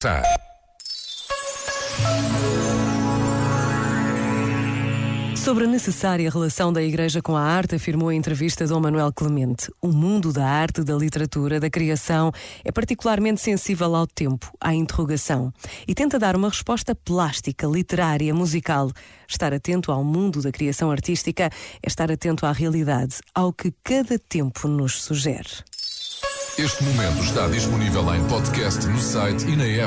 Tá. Sobre a necessária relação da Igreja com a arte, afirmou em entrevista Dom Manuel Clemente. O mundo da arte, da literatura, da criação é particularmente sensível ao tempo, à interrogação, e tenta dar uma resposta plástica, literária, musical. Estar atento ao mundo da criação artística é estar atento à realidade, ao que cada tempo nos sugere. Este momento está disponível em podcast no site e na app.